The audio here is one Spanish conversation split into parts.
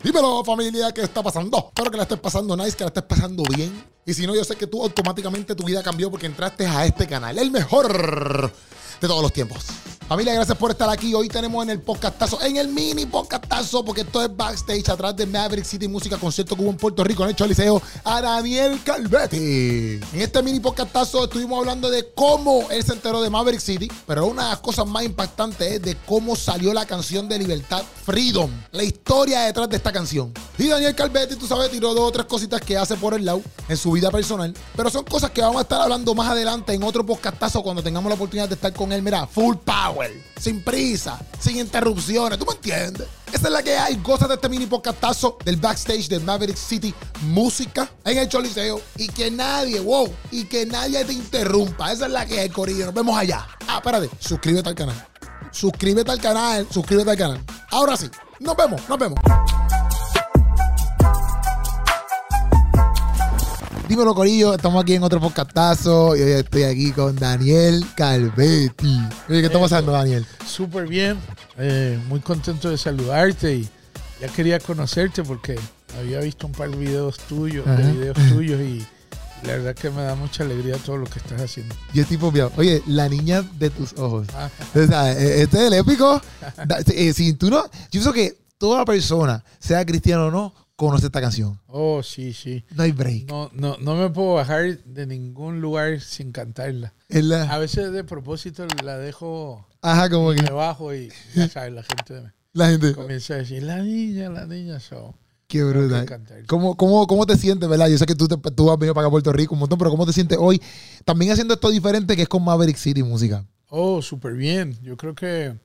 Dímelo familia, ¿qué está pasando? Espero que la estés pasando nice, que la estés pasando bien. Y si no, yo sé que tú automáticamente tu vida cambió porque entraste a este canal, el mejor de todos los tiempos. Familia, gracias por estar aquí. Hoy tenemos en el podcastazo, en el mini podcastazo, porque esto es backstage atrás de Maverick City Música Concierto que hubo en Puerto Rico, en el liceo, a Daniel Calvetti. En este mini podcastazo estuvimos hablando de cómo él se enteró de Maverick City, pero una de las cosas más impactantes es de cómo salió la canción de Libertad Freedom, la historia detrás de esta canción. Y Daniel Calvetti, tú sabes, tiró dos o tres cositas que hace por el lado en su vida personal, pero son cosas que vamos a estar hablando más adelante en otro podcastazo cuando tengamos la oportunidad de estar con él, mira, full power sin prisa, sin interrupciones. ¿Tú me entiendes? Esa es la que hay. Goza de este mini podcastazo del backstage de Maverick City Música en el Choliseo. Y que nadie, wow, y que nadie te interrumpa. Esa es la que hay, Corillo. Nos vemos allá. Ah, espérate. Suscríbete al canal. Suscríbete al canal. Suscríbete al canal. Ahora sí. Nos vemos. Nos vemos. Dímelo, Corillo. Estamos aquí en otro podcastazo. Y hoy estoy aquí con Daniel Calvetti. ¿qué está pasando, Daniel? Súper bien. Eh, muy contento de saludarte y ya quería conocerte porque había visto un par de videos tuyos, de videos tuyos y la verdad que me da mucha alegría todo lo que estás haciendo. Y es tipo, oye, la niña de tus ojos. Ah. Eh, este es el épico. Eh, si tú no, yo pienso que toda persona, sea cristiano o no, conoce esta canción. Oh, sí, sí. No hay break. No, no, no me puedo bajar de ningún lugar sin cantarla. A veces de propósito la dejo. Ajá, como que. Me bajo y ya sabes, la gente. La gente. Comienza a decir, la niña, la niña, so. Qué brutal. ¿Cómo, cómo, cómo te sientes, verdad? Yo sé que tú, te, tú has venido para acá a Puerto Rico un montón, pero ¿cómo te sientes hoy? También haciendo esto diferente que es con Maverick City Música. Oh, súper bien. Yo creo que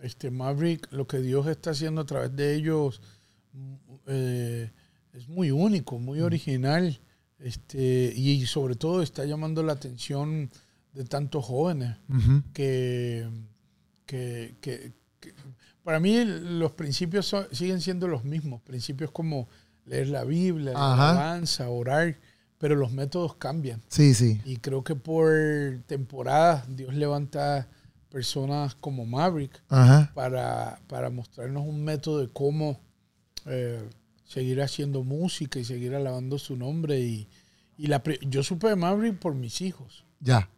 este Maverick, lo que Dios está haciendo a través de ellos eh, es muy único, muy original, este, y sobre todo está llamando la atención de tantos jóvenes que, que, para mí los principios siguen siendo los mismos, principios como leer la Biblia, la alabanza, orar, pero los métodos cambian. Sí, sí. Y creo que por temporadas Dios levanta personas como Maverick para, para mostrarnos un método de cómo eh, seguir haciendo música y seguir alabando su nombre. Y, y la, yo supe de Maverick por mis hijos. Ya.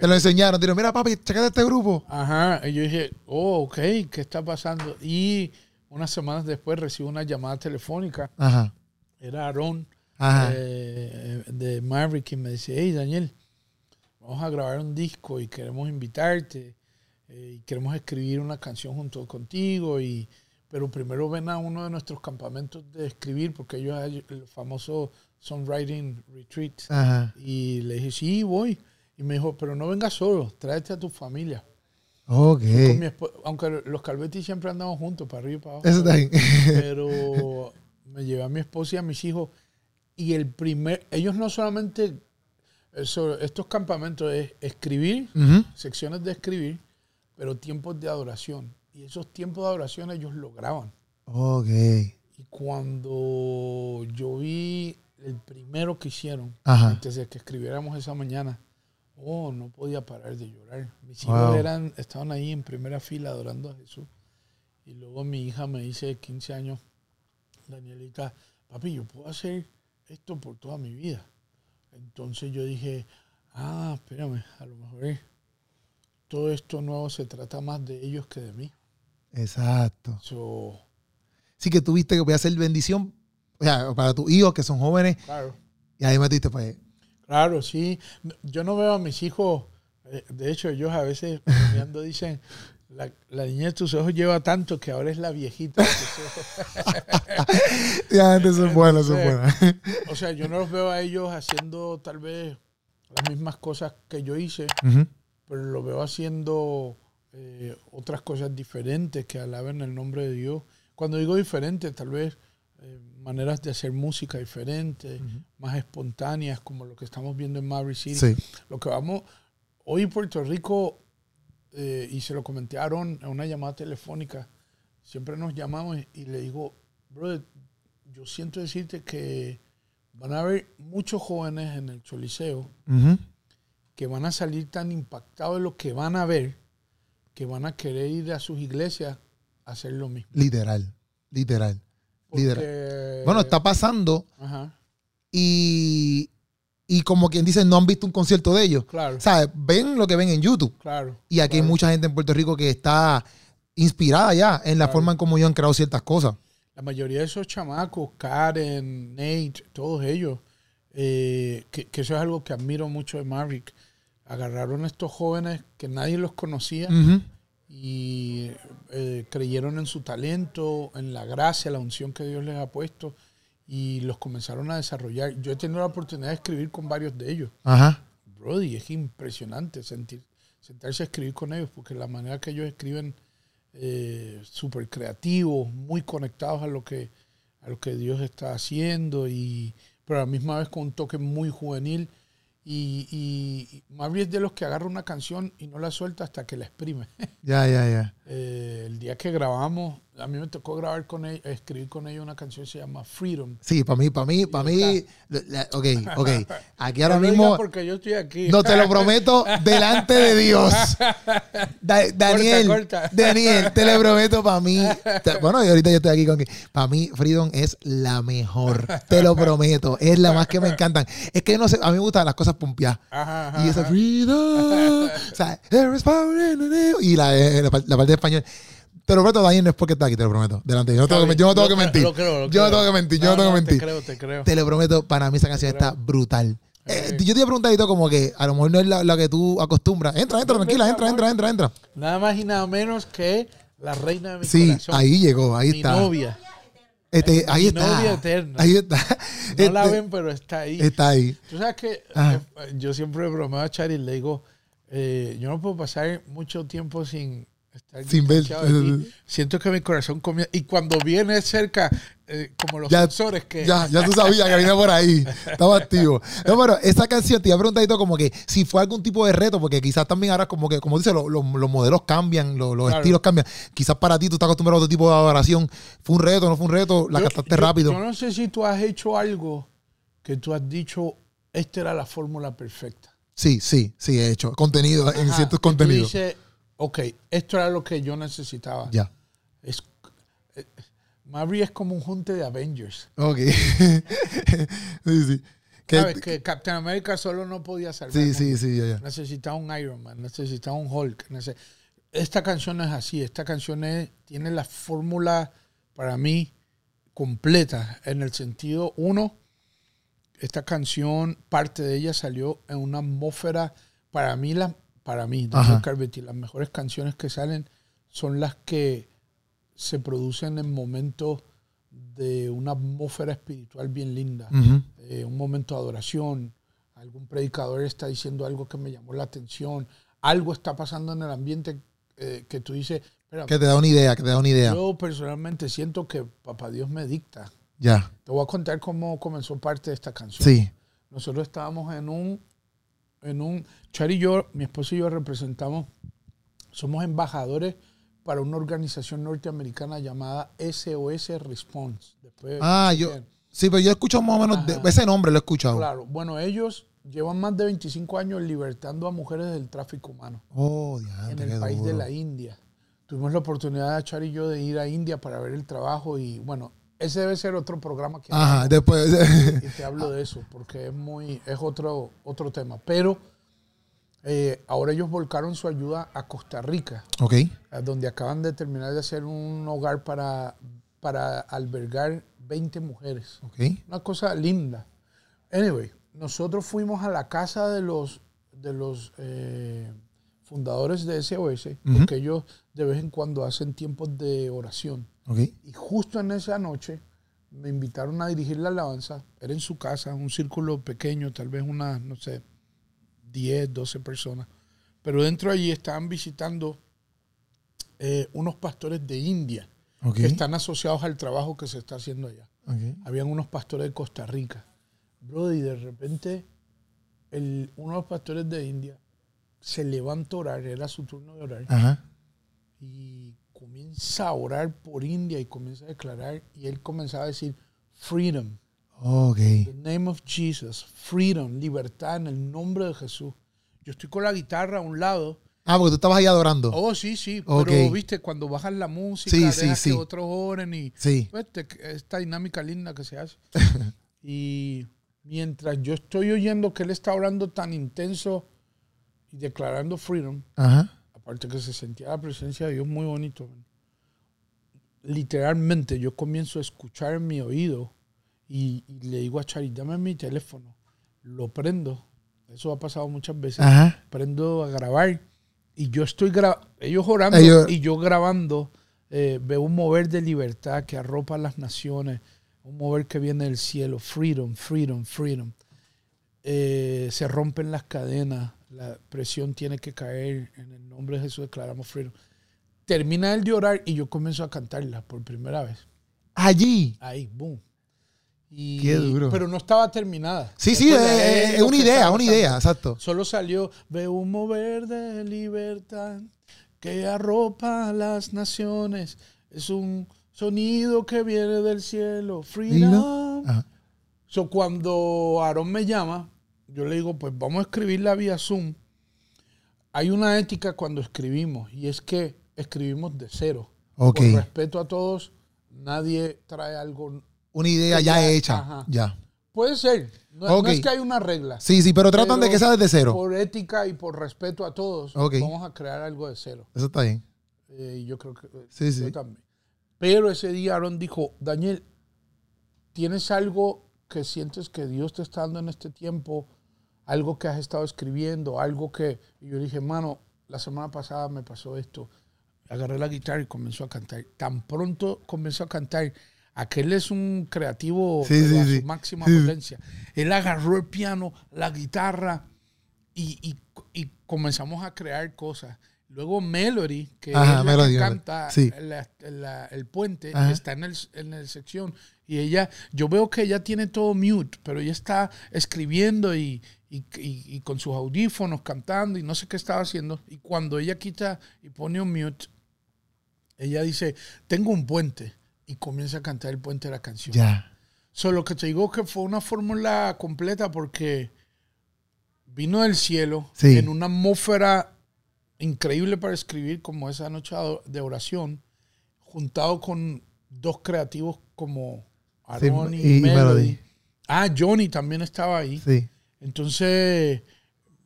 Te lo enseñaron. Dijeron, mira, papi, checa este grupo. Ajá. Y yo dije, oh, ok, ¿qué está pasando? Y unas semanas después recibo una llamada telefónica. Ajá. Era Aaron eh, de Maverick y me dice, hey, Daniel, vamos a grabar un disco y queremos invitarte. Eh, y queremos escribir una canción junto contigo y pero primero ven a uno de nuestros campamentos de escribir, porque ellos hay el famoso songwriting retreat. Y le dije, sí, voy. Y me dijo, pero no vengas solo, tráete a tu familia. Ok. aunque los Calvetti siempre andamos juntos, para arriba y para abajo. Eso está bien. pero me llevé a mi esposa y a mis hijos. Y el primer, ellos no solamente, estos campamentos es escribir, secciones de escribir, pero tiempos de adoración. Y esos tiempos de adoración ellos lograban. Ok. Y cuando yo vi el primero que hicieron, antes de que escribiéramos esa mañana, oh, no podía parar de llorar. Mis hijos eran, estaban ahí en primera fila adorando a Jesús. Y luego mi hija me dice, 15 años, Danielita, papi, yo puedo hacer esto por toda mi vida. Entonces yo dije, ah, espérame, a lo mejor todo esto nuevo se trata más de ellos que de mí. Exacto. sí que tuviste que voy a hacer bendición o sea, para tus hijos que son jóvenes. Claro. Y ahí metiste pues. Claro, sí. Yo no veo a mis hijos, eh, de hecho ellos a veces cuando dicen, la, la, niña de tus ojos lleva tanto que ahora es la viejita. ya, eso es bueno, eso es bueno. o sea, yo no los veo a ellos haciendo tal vez las mismas cosas que yo hice, pero lo veo haciendo eh, otras cosas diferentes que alaben el nombre de Dios. Cuando digo diferente, tal vez eh, maneras de hacer música diferentes, más espontáneas, como lo que estamos viendo en Maverick City. Lo que vamos, hoy en Puerto Rico, eh, y se lo comenté a Aaron en una llamada telefónica, siempre nos llamamos y le digo, brother, yo siento decirte que van a haber muchos jóvenes en el Choliseo que van a salir tan impactados de lo que van a ver que van a querer ir a sus iglesias a hacer lo mismo. Literal, literal. Lidera. Bueno, está pasando. Y, y como quien dice, no han visto un concierto de ellos. Claro. ¿Sabes? Ven lo que ven en YouTube. Claro. Y aquí hay mucha gente en Puerto Rico que está inspirada ya en la forma en cómo ellos han creado ciertas cosas. La mayoría de esos chamacos, Karen, Nate, todos ellos, eh, que, eso es algo que admiro mucho de Maverick. Agarraron a estos jóvenes que nadie los conocía y eh, creyeron en su talento, en la gracia, la unción que Dios les ha puesto y los comenzaron a desarrollar. Yo he tenido la oportunidad de escribir con varios de ellos. Ajá. Brody, es impresionante sentir, sentarse a escribir con ellos porque la manera que ellos escriben eh, súper creativos, muy conectados a lo que a lo que Dios está haciendo y pero a la misma vez con un toque muy juvenil y, y, bien de los que agarra una canción y no la suelta hasta que la exprime. Ya, ya, ya. Eh, el día que grabamos, a mí me tocó grabar con ella, escribir con ella una canción que se llama Freedom. Sí, para mí, para mí, para mí, ok, ok. Aquí ahora mismo. porque yo estoy aquí. No te lo prometo delante de Dios. Daniel, Daniel, te lo prometo para mí. bueno, y ahorita yo estoy aquí con que para mí Freedom es la mejor. Te lo prometo, es la más que me encantan. Es que no sé, a mí me gustan las cosas pompeadas. Y esa Freedom, o sea, there is power in the y la, eh, la parte de español. Te lo prometo, Daniel, no es porque está aquí, te lo prometo. Delante. Yo no tengo, que, yo no tengo que mentir. yo no tengo que mentir, yo no, tengo que mentir. Te creo, te creo. Te lo prometo, para mí esa canción está brutal. Eh, yo te iba a preguntar como que a lo mejor no es la, que tú acostumbras. Entra, entra, tranquila, entra, entra, entra, entra. Nada más y nada menos que la reina de mi sí, Sí, ahí llegó, ahí mi está. novia. Este, ahí mi está. novia eterna. Ahí está. No la este, ven, pero está ahí. Está ahí. Tú sabes que eh, yo siempre bromeo a Chari y le digo, eh, yo no puedo pasar mucho tiempo sin sin ver. Siento que mi corazón comienza. Y cuando viene cerca, eh, como los sensores que. Ya, ya tú sabías que venía por ahí. Estaba activo. No, pero esa canción te iba a preguntar como que si fue algún tipo de reto, porque quizás también ahora, como que, como dice, los modelos cambian, los estilos cambian. Quizás para ti tú estás acostumbrado a otro tipo de adoración. ¿Fue un reto, no fue un reto? ¿La cantaste rápido? Yo no sé si tú has hecho algo que tú has dicho, esta era la fórmula perfecta. Sí, sí, sí, he hecho contenido en ciertos contenidos ok, esto era lo que yo necesitaba. Ya. Es, eh, es como un junte de Avengers. Ok. sí, sí. ¿Sabes? Que Captain America solo no podía salvar. Sí, sí, sí, ya, ya. Necesitaba un Iron Man, necesitaba un Hulk. Esta canción es así. Esta canción tiene la fórmula para mí completa en el sentido, uno, esta canción, parte de ella salió en una atmósfera, para mí la, para mí, Daniel Carvetti, las mejores canciones que salen son las que se producen en momentos de una atmósfera espiritual bien linda, eh, un momento de adoración, algún predicador está diciendo algo que me llamó la atención, algo está pasando en el ambiente eh, que tú dices... que te da una idea, que te da una idea. Yo personalmente siento que Papá Dios me dicta. Ya. Te voy a contar cómo comenzó parte de esta canción. Sí. Nosotros estábamos en un en un... Char y yo, mi esposo y yo representamos, somos embajadores para una organización norteamericana llamada SOS Response. ah, yo... Sí, pero yo he escuchado más o menos ese nombre, lo he escuchado. Claro, bueno, ellos llevan más de 25 años libertando a mujeres del tráfico humano. Oh, En el país de la India. Tuvimos la oportunidad, Char y yo, de ir a India para ver el trabajo y, bueno, ese debe ser otro programa que Ajá, después y te hablo de eso porque es muy es otro otro tema. Pero eh, ahora ellos volcaron su ayuda a Costa Rica Ok. donde acaban de terminar de hacer un hogar para para albergar 20 mujeres. Ok. una cosa linda. Anyway nosotros fuimos a la casa de los de los eh, fundadores de SOS porque ellos de vez en cuando hacen tiempos de oración y justo en esa noche me invitaron a dirigir la alabanza. Era en su casa, un círculo pequeño, tal vez unas, no sé, 10, 12 personas. Pero dentro de allí estaban visitando eh, unos pastores de India que están asociados al trabajo que se está haciendo allá. Habían unos pastores de Costa Rica. Bro, y de repente el, uno de los pastores de India se levantó a orar, era su turno de orar. Y comienza a orar por India y comienza a declarar y él comenzaba a decir freedom. Okay. The name of Jesus, freedom, libertad en el nombre de Jesús. Yo estoy con la guitarra a un lado Ah, porque tú estabas ahí adorando. Oh, sí, sí. Pero, viste, cuando bajas la música, Sí, dejas sí, que sí. otros oren y Sí. pues, te- esta dinámica linda que se hace. y mientras yo estoy oyendo que él está orando tan intenso y declarando freedom, Ajá. Aparte que se sentía la presencia de Dios muy bonito. man. Literalmente yo comienzo a escuchar en mi oído y, y le digo a Chari, dame mi teléfono. Lo prendo. Eso ha pasado muchas veces. Ajá. Prendo a grabar y yo estoy grabando, ellos orando Ellos- y yo grabando. eh, veo un mover de libertad que arropa a las naciones, un mover que viene del cielo, freedom, freedom, freedom. Eh, se rompen las cadenas, la presión tiene que caer, en el nombre de Jesús declaramos freedom. Termina él de orar y yo comienzo a cantarla por primera vez. Allí. Ahí, boom. Y- Qué duro. Pero no estaba terminada. Sí, sí, es, de es una idea, una idea, exacto. Solo salió, veo un mover de libertad que arropa a las naciones. Es un sonido que viene del cielo. Freedom. So, cuando Aarón me llama, yo le digo, pues vamos a escribirla vía Zoom. Hay una ética cuando escribimos y es que escribimos de cero. Por respeto a todos, nadie trae algo. Una idea ya ya- hecha. ajá. Ya. Puede ser. No, es que hay una regla. Sí, sí, pero tratan de que sea desde cero. Por ética y por respeto a todos, vamos a crear algo de cero. Eso está bien. Eh, yo creo que eh, Sí, yo sí. también. Pero ese día Aaron dijo, Daniel, ¿tienes algo que sientes que Dios te está dando en este tiempo? Algo que has estado escribiendo, algo que... Y yo dije, mano, la semana pasada me pasó esto. Agarré la guitarra y comenzó a cantar. Tan pronto comenzó a cantar. Aquel es un creativo Sí, sí. su máxima potencia. Él agarró el piano, la guitarra y, y- y comenzamos a crear cosas. Luego Melody, que Ajá, es la Melody, que canta Sí. la- la- el puente, Ajá. está en el, en el sección. Y ella, yo veo que ella tiene todo mute, pero ella está escribiendo y, y- y- y con sus audífonos cantando y no sé qué estaba haciendo. Y cuando ella quita y pone un mute, ella dice, tengo un puente. Y comienza a cantar el puente de la canción. Ya. Solo que te digo que fue una fórmula completa porque vino del cielo Sí. en una atmósfera increíble para escribir como esa noche de oración, juntado con dos creativos como Aaron Sí, y, y Melody. Melody. Ah, Johnny también estaba ahí. Sí. Entonces,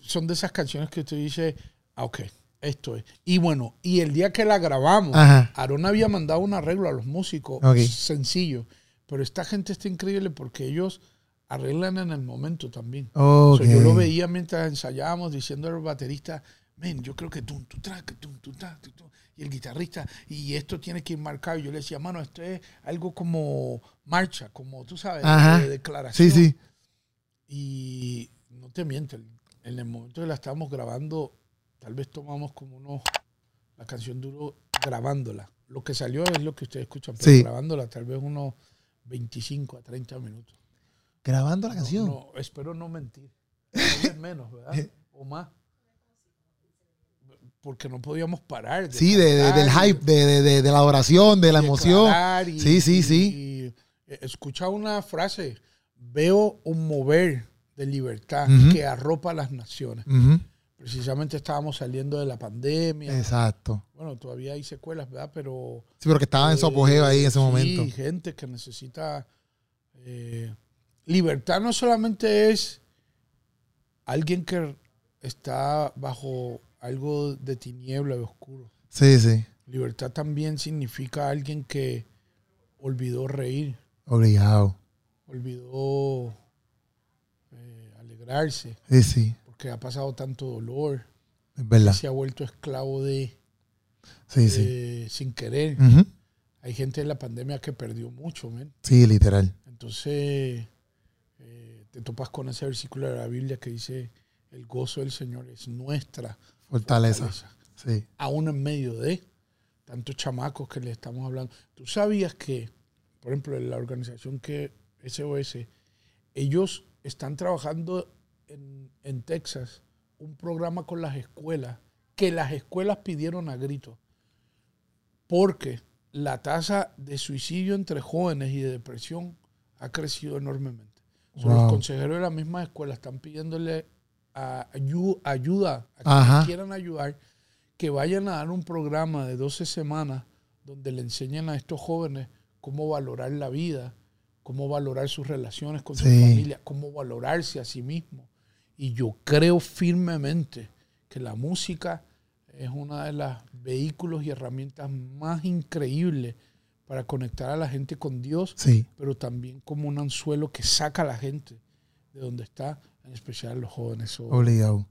son de esas canciones que tú dices, ah, ok, esto es. Y bueno, y el día que la grabamos, Ajá. Aaron había mandado un arreglo a los músicos sencillo. Pero esta gente está increíble porque ellos arreglan en el momento también. Ok. So, yo lo veía mientras ensayábamos diciendo al baterista, men, yo creo que tú, tú, tú, tú, tra, tú, tú". Y el guitarrista, y esto tiene que ir marcado. Y yo le decía, mano, esto es algo como marcha, como tú sabes, Ajá. de declaración. Sí, sí. Y no te miento, en el momento que la estábamos grabando, tal vez tomamos como unos. La canción duró grabándola. Lo que salió es lo que ustedes escuchan, pero Sí. grabándola tal vez unos 25 a 30 minutos. Grabando la No, canción. no, espero no mentir. Tal vez menos, ¿verdad? O más. Porque no podíamos parar. de Sí, de, de- del hype, de, de- de- de la adoración, de la emoción. y- Sí, sí, sí. y, eh, escucha una frase. Veo un mover de libertad que arropa a las naciones. Precisamente estábamos saliendo de la pandemia. Exacto. Bueno, todavía hay secuelas, ¿verdad? Pero Sí, pero que estaba en su apogeo ahí en ese sí, momento. gente que necesita eh, libertad no solamente es alguien que está bajo algo de tiniebla, de oscuro. Sí, sí. Libertad también significa alguien que olvidó reír, Obligado. Olvidó eh, alegrarse, Sí, sí. porque ha pasado tanto dolor, Es verdad. se ha vuelto esclavo de Sí, sí. sin querer. Hay gente en la pandemia que perdió mucho, men. Sí, literal. Entonces, eh, te topas con ese versículo de la Biblia que dice, el gozo del Señor es nuestra Fortaleza. fortaleza. Sí. Aún en medio de tantos chamacos que le estamos hablando. ¿Tú sabías que, por ejemplo, en la organización que SOS, ellos están trabajando en, en Texas un programa con las escuelas que las escuelas pidieron a gritos? Porque la tasa de suicidio entre jóvenes y de depresión ha crecido enormemente. Wow. Los consejeros de la misma escuela están pidiéndole a- ayu- ayuda a quienes Ajá. quieran ayudar que vayan a dar un programa de 12 semanas donde le enseñen a estos jóvenes cómo valorar la vida, cómo valorar sus relaciones con su familia, cómo valorarse a sí mismo. Y yo creo firmemente que la música es una de los vehículos y herramientas más increíbles para conectar a la gente con Dios, pero también como un anzuelo que saca a la gente de donde está, en especial los jóvenes. Obligado.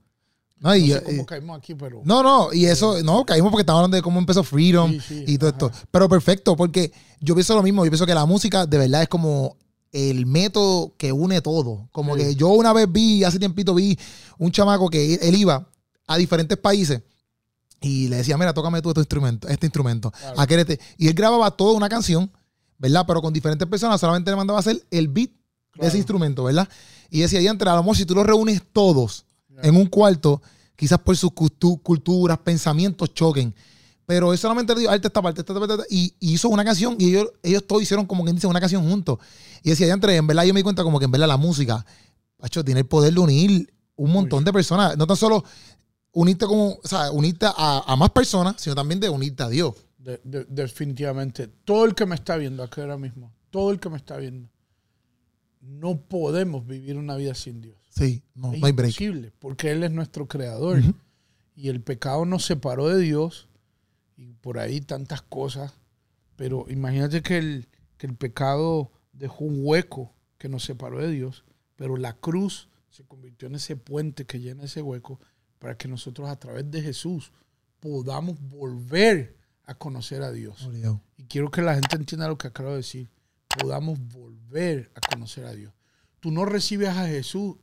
No, y, sé cómo caímos aquí, pero. No, no, y eso, no, caímos porque estamos hablando de cómo empezó Freedom y todo esto. Pero perfecto, porque yo pienso lo mismo. Yo pienso que la música de verdad es como el método que une todo. Como que yo una vez vi, hace tiempito vi un chamaco que él iba a diferentes países y le decía, mira, tócame tú este instrumento, este instrumento. Y él grababa toda una canción, ¿verdad? Pero con diferentes personas, solamente le mandaba hacer el beat de ese instrumento, ¿verdad? Y decía, y entre a lo mejor si tú los reúnes todos en un cuarto, quizás por sus culturas, pensamientos choquen. Pero él solamente le dio arte esta parte, esta parte, y, hizo una canción y ellos, ellos todos hicieron como quien dice una canción juntos. Y decía, ya entre, en verdad yo me di cuenta como que en verdad la música, hecho, tiene el poder de unir un montón de personas. No tan solo unirte como, o sea, unirte a, más personas, sino también de unirte a Dios. definitivamente. Todo el que me está viendo aquí ahora mismo, todo el que me está viendo, no podemos vivir una vida sin Dios. Sí, no, es imposible, porque Él es nuestro creador. Y el pecado nos separó de Dios y por ahí tantas cosas. Pero imagínate que el, que el pecado dejó un hueco que nos separó de Dios, pero la cruz se convirtió en ese puente que llena ese hueco para que nosotros a través de Jesús podamos volver a conocer a Dios. Y quiero que la gente entienda lo que acabo de decir. Podamos volver a conocer a Dios. Tú no recibes a Jesús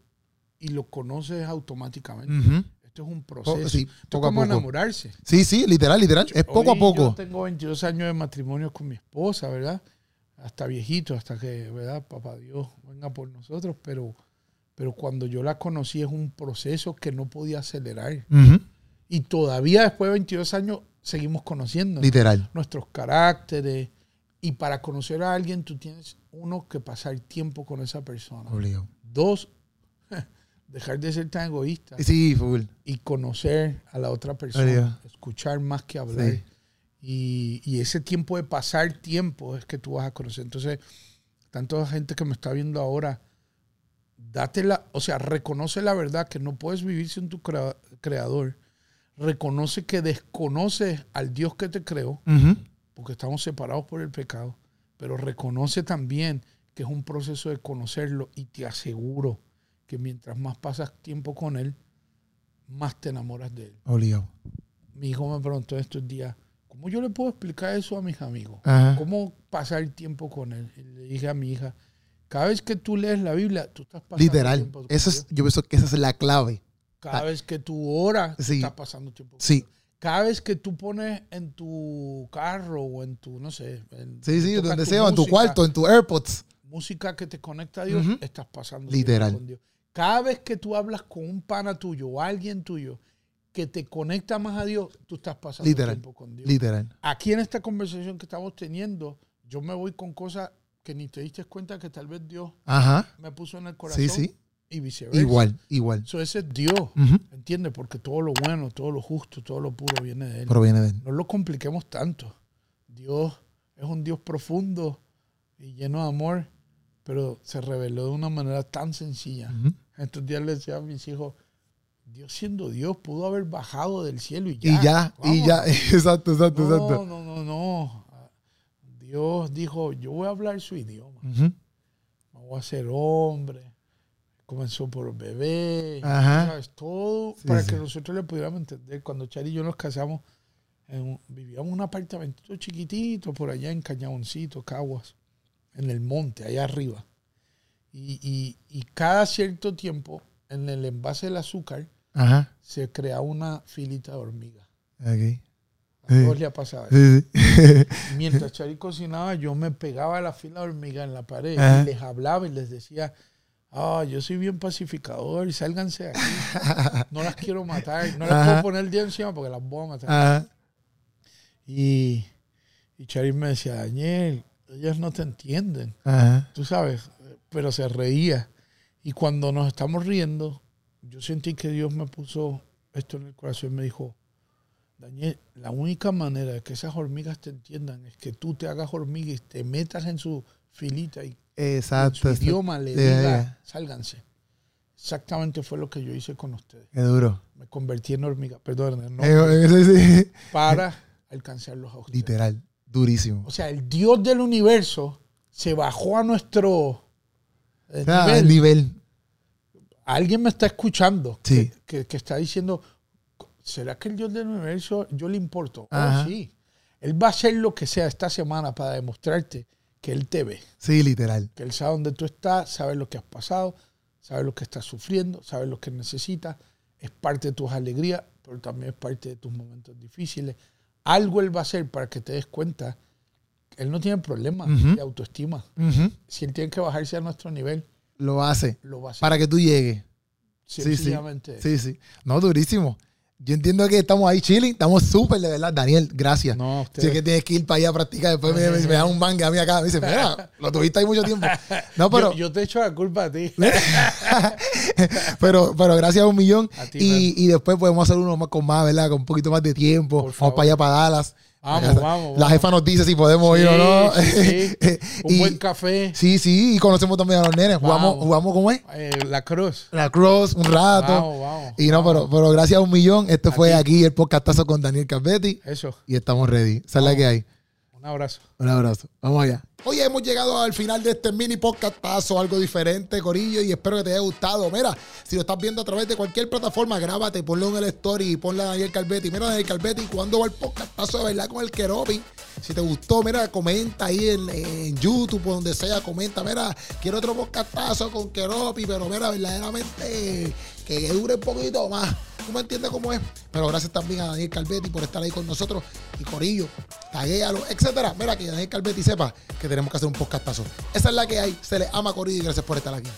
y lo conoces automáticamente. Esto es un proceso. Sí, Esto es como enamorarse. Sí, sí, literal, literal. Es poco a poco. Yo tengo 22 años de matrimonio con mi esposa, ¿verdad? Hasta viejito, hasta que, ¿verdad? Papá Dios venga por nosotros, pero, pero cuando yo la conocí es un proceso que no podía acelerar. Y todavía después de 22 años seguimos conociendo. Literal. Nuestros caracteres. Y para conocer a alguien tú tienes, uno, que pasar tiempo con esa persona. Obligado. Dos, dejar de ser tan egoísta. Sí, full. Y conocer a la otra persona. Escuchar más que hablar. Y, ese tiempo de pasar tiempo es que tú vas a conocer. Entonces, tanta gente que me está viendo ahora, date la, o sea, reconoce la verdad que no puedes vivir sin tu creador. Reconoce que desconoces al Dios que te creó, porque estamos separados por el pecado. Pero reconoce también que es un proceso de conocerlo y te aseguro que mientras más pasas tiempo con él, más te enamoras de él. Obligado. Mi hijo me preguntó estos días, ¿cómo yo le puedo explicar eso a mis amigos? ¿Cómo pasar tiempo con él? Y le dije a mi hija, cada vez que tú lees la Biblia, tú estás pasando Literal. tiempo con Eso es, yo pienso que esa es la clave. Cada vez que tú oras, estás pasando tiempo con sí. Cada vez que tú pones en tu carro o en tu, no sé. sí, sí, donde sea, en tu cuarto, en tu AirPods. Música que te conecta a Dios, estás pasando Literal. tiempo con Dios. Cada vez que tú hablas con un pana tuyo o alguien tuyo que te conecta más a Dios, tú estás pasando tiempo con Dios. Literal. Aquí en esta conversación que estamos teniendo, yo me voy con cosas que ni te diste cuenta que tal vez Dios me puso en el corazón. Sí, sí. Y viceversa. Igual, igual. Eso ese es Dios, ¿entiendes? Porque todo lo bueno, todo lo justo, todo lo puro viene de Él. Proviene de Él. No lo compliquemos tanto. Dios es un Dios profundo y lleno de amor, pero se reveló de una manera tan sencilla. Estos días le decía a mis hijos, Dios siendo Dios pudo haber bajado del cielo y ya. Y ya, y ya, exacto, exacto, no, exacto. No, no, no. Dios dijo, yo voy a hablar su idioma. Me voy a ser hombre. Comenzó por bebé. ¿sabes? Todo para que nosotros le pudiéramos entender. Cuando Chari y yo nos casamos, vivíamos en un apartamento chiquitito por allá en Cañaboncito, Caguas, en el monte, allá arriba. Y, cada cierto tiempo, en el envase del azúcar, se crea una filita de hormigas. A todos le ha pasado. Mientras Chari cocinaba, yo me pegaba a la fila de hormigas en la pared y les hablaba y les decía, ah, yo soy bien pacificador y sálganse de aquí. No las quiero matar. No las puedo poner el día encima porque las voy a matar. Y, y Chari me decía, Daniel, ellas no te entienden. Tú sabes, pero se reía. Y cuando nos estamos riendo, yo sentí que Dios me puso esto en el corazón y me dijo, Daniel, la única manera de que esas hormigas te entiendan es que tú te hagas hormiga y te metas en su filita y Exacto. en su idioma le ya. sálganse. Exactamente fue lo que yo hice con ustedes. Qué duro. Me convertí en hormiga, perdón, no, Eh, eh, sí. para alcanzarlos a ustedes. Literal. Durísimo. O sea, el Dios del universo se bajó a nuestro eh, O sea, nivel. el nivel. Alguien me está escuchando Sí. que, que- que está diciendo, ¿será que el Dios del universo yo le importo? Oh, sí. Él va a hacer lo que sea esta semana para demostrarte que Él te ve, Sí, literal. que Él sabe dónde tú estás, sabe lo que has pasado, sabe lo que estás sufriendo, sabe lo que necesitas, es parte de tus alegrías, pero también es parte de tus momentos difíciles. Algo Él va a hacer para que te des cuenta Él no tiene problema de autoestima. Si Él tiene que bajarse a nuestro nivel, Lo hace. lo va a hacer. Para que tú llegues. Sí, sí. Sí, sí. No, durísimo. Yo entiendo que estamos ahí chilling, estamos súper de verdad. Daniel, gracias. No, Si ustedes- es que tienes que ir para allá a practicar, después me, me, me dan un manga a mí acá. Me dice, mira, lo tuviste ahí mucho tiempo. No, pero, yo, yo te echo la culpa a ti. pero, pero gracias a un millón. A ti, y, y después podemos hacer uno más con más, ¿verdad? Con un poquito más de tiempo. Por Vamos para allá, para Dallas. Vamos, La- vamos, La jefa nos dice si podemos ir o no. Sí, sí, sí. Un Y- buen café. Sí, sí, y conocemos también a los nenes. Jugamos, ¿cómo es? eh, la cruz. La Cross un rato. Vamos, vamos. y no, pero, pero gracias a un millón. Este fue aquí el podcastazo con Daniel Calvetti. Eso. Y estamos ready. Esa es la que hay. Un abrazo. Un abrazo. Vamos allá. Hoy hemos llegado al final de este mini podcastazo, algo diferente, Corillo, y espero que te haya gustado. Mira, si lo estás viendo a través de cualquier plataforma, grábate, ponlo en el story y ponle a Daniel Calvetti. Mira, Daniel Calvetti, ¿cuándo va el podcastazo de verdad con el Keropi? Si te gustó, mira, comenta ahí en, en YouTube o donde sea, comenta, mira, quiero otro podcastazo con Keropi, pero mira, verdaderamente que dure un poquito más. ¿Tú me entiendes cómo es? Pero gracias también a Daniel Calvetti por estar ahí con nosotros y Corillo, taguéalo, etcétera. Mira, que Daniel Calvetti sepa que tenemos que hacer un podcastazo. Esa es la que hay. Se les ama, Corillo, y gracias por estar aquí.